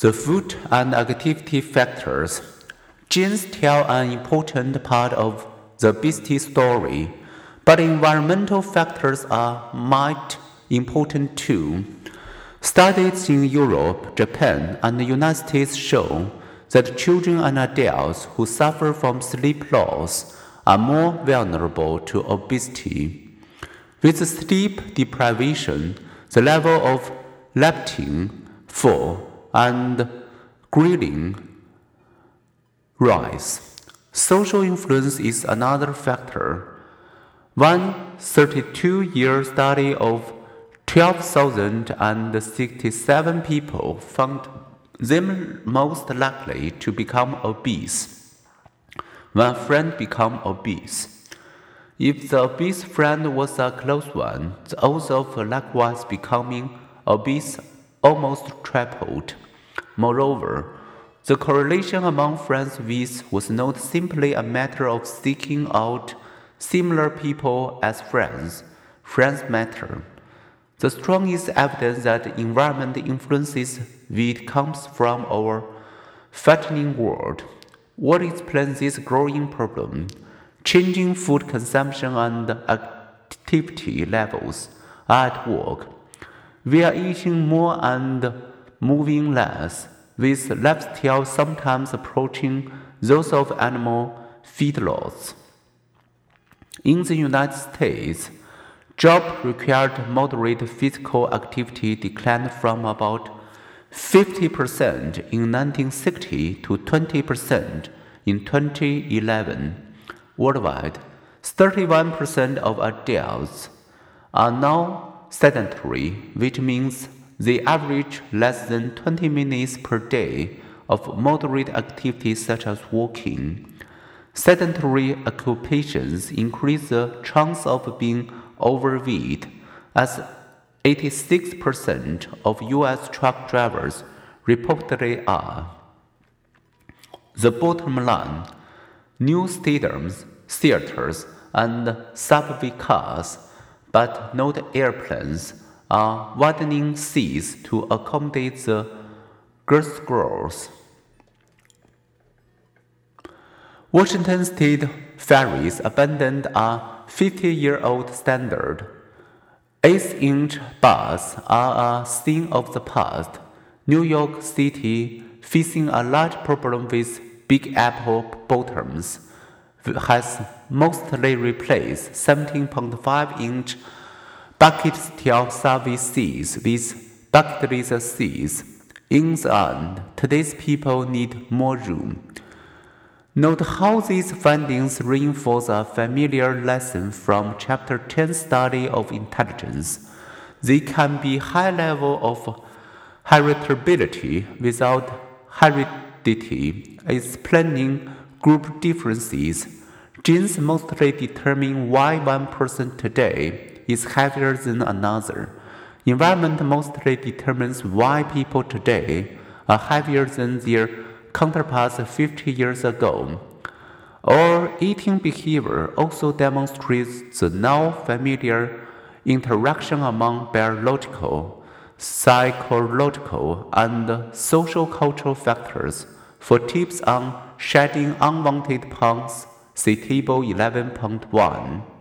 The food and activity factors. Genes tell an important part of the obesity story, but environmental factors are might important too. Studies in Europe, Japan, and the United States show that children and adults who suffer from sleep loss are more vulnerable to obesity. With sleep deprivation, the level of leptin, fall, and ghrelin rise. Social influence is another factor. One 32 year study of 12,067 people found them most likely to become obese. When friend become obese. If the obese friend was a close one, the odds of likewise becoming obese almost tripled. Moreover, the correlation among friends with was not simply a matter of seeking out similar people as friends. Friends matter. The strongest evidence that environment influences weight comes from our fattening world. What explains this growing problem? Changing food consumption and activity levels at work. We are eating more and moving less, with lifestyle sometimes approaching those of animal feedlots. In the United States, Job required moderate physical activity declined from about 50% in 1960 to 20% in 2011. Worldwide, 31% of adults are now sedentary, which means they average less than 20 minutes per day of moderate activity such as walking. Sedentary occupations increase the chance of being overweight, as 86% of US truck drivers reportedly are. The bottom line new stadiums, theaters, and subway cars, but not airplanes, are widening seas to accommodate the girth growth. Washington State ferries abandoned a 50 year old standard. 8 inch bars are a thing of the past. New York City, facing a large problem with Big Apple bottoms, has mostly replaced 17.5 inch bucket steel seats with bucketless seats. In the end, today's people need more room. Note how these findings reinforce a familiar lesson from Chapter 10 Study of Intelligence. They can be high level of heritability without heredity, explaining group differences. Genes mostly determine why one person today is heavier than another. Environment mostly determines why people today are heavier than their counterparts 50 years ago. Our eating behavior also demonstrates the now familiar interaction among biological, psychological, and social cultural factors. For tips on shedding unwanted pounds, see Table 11.1.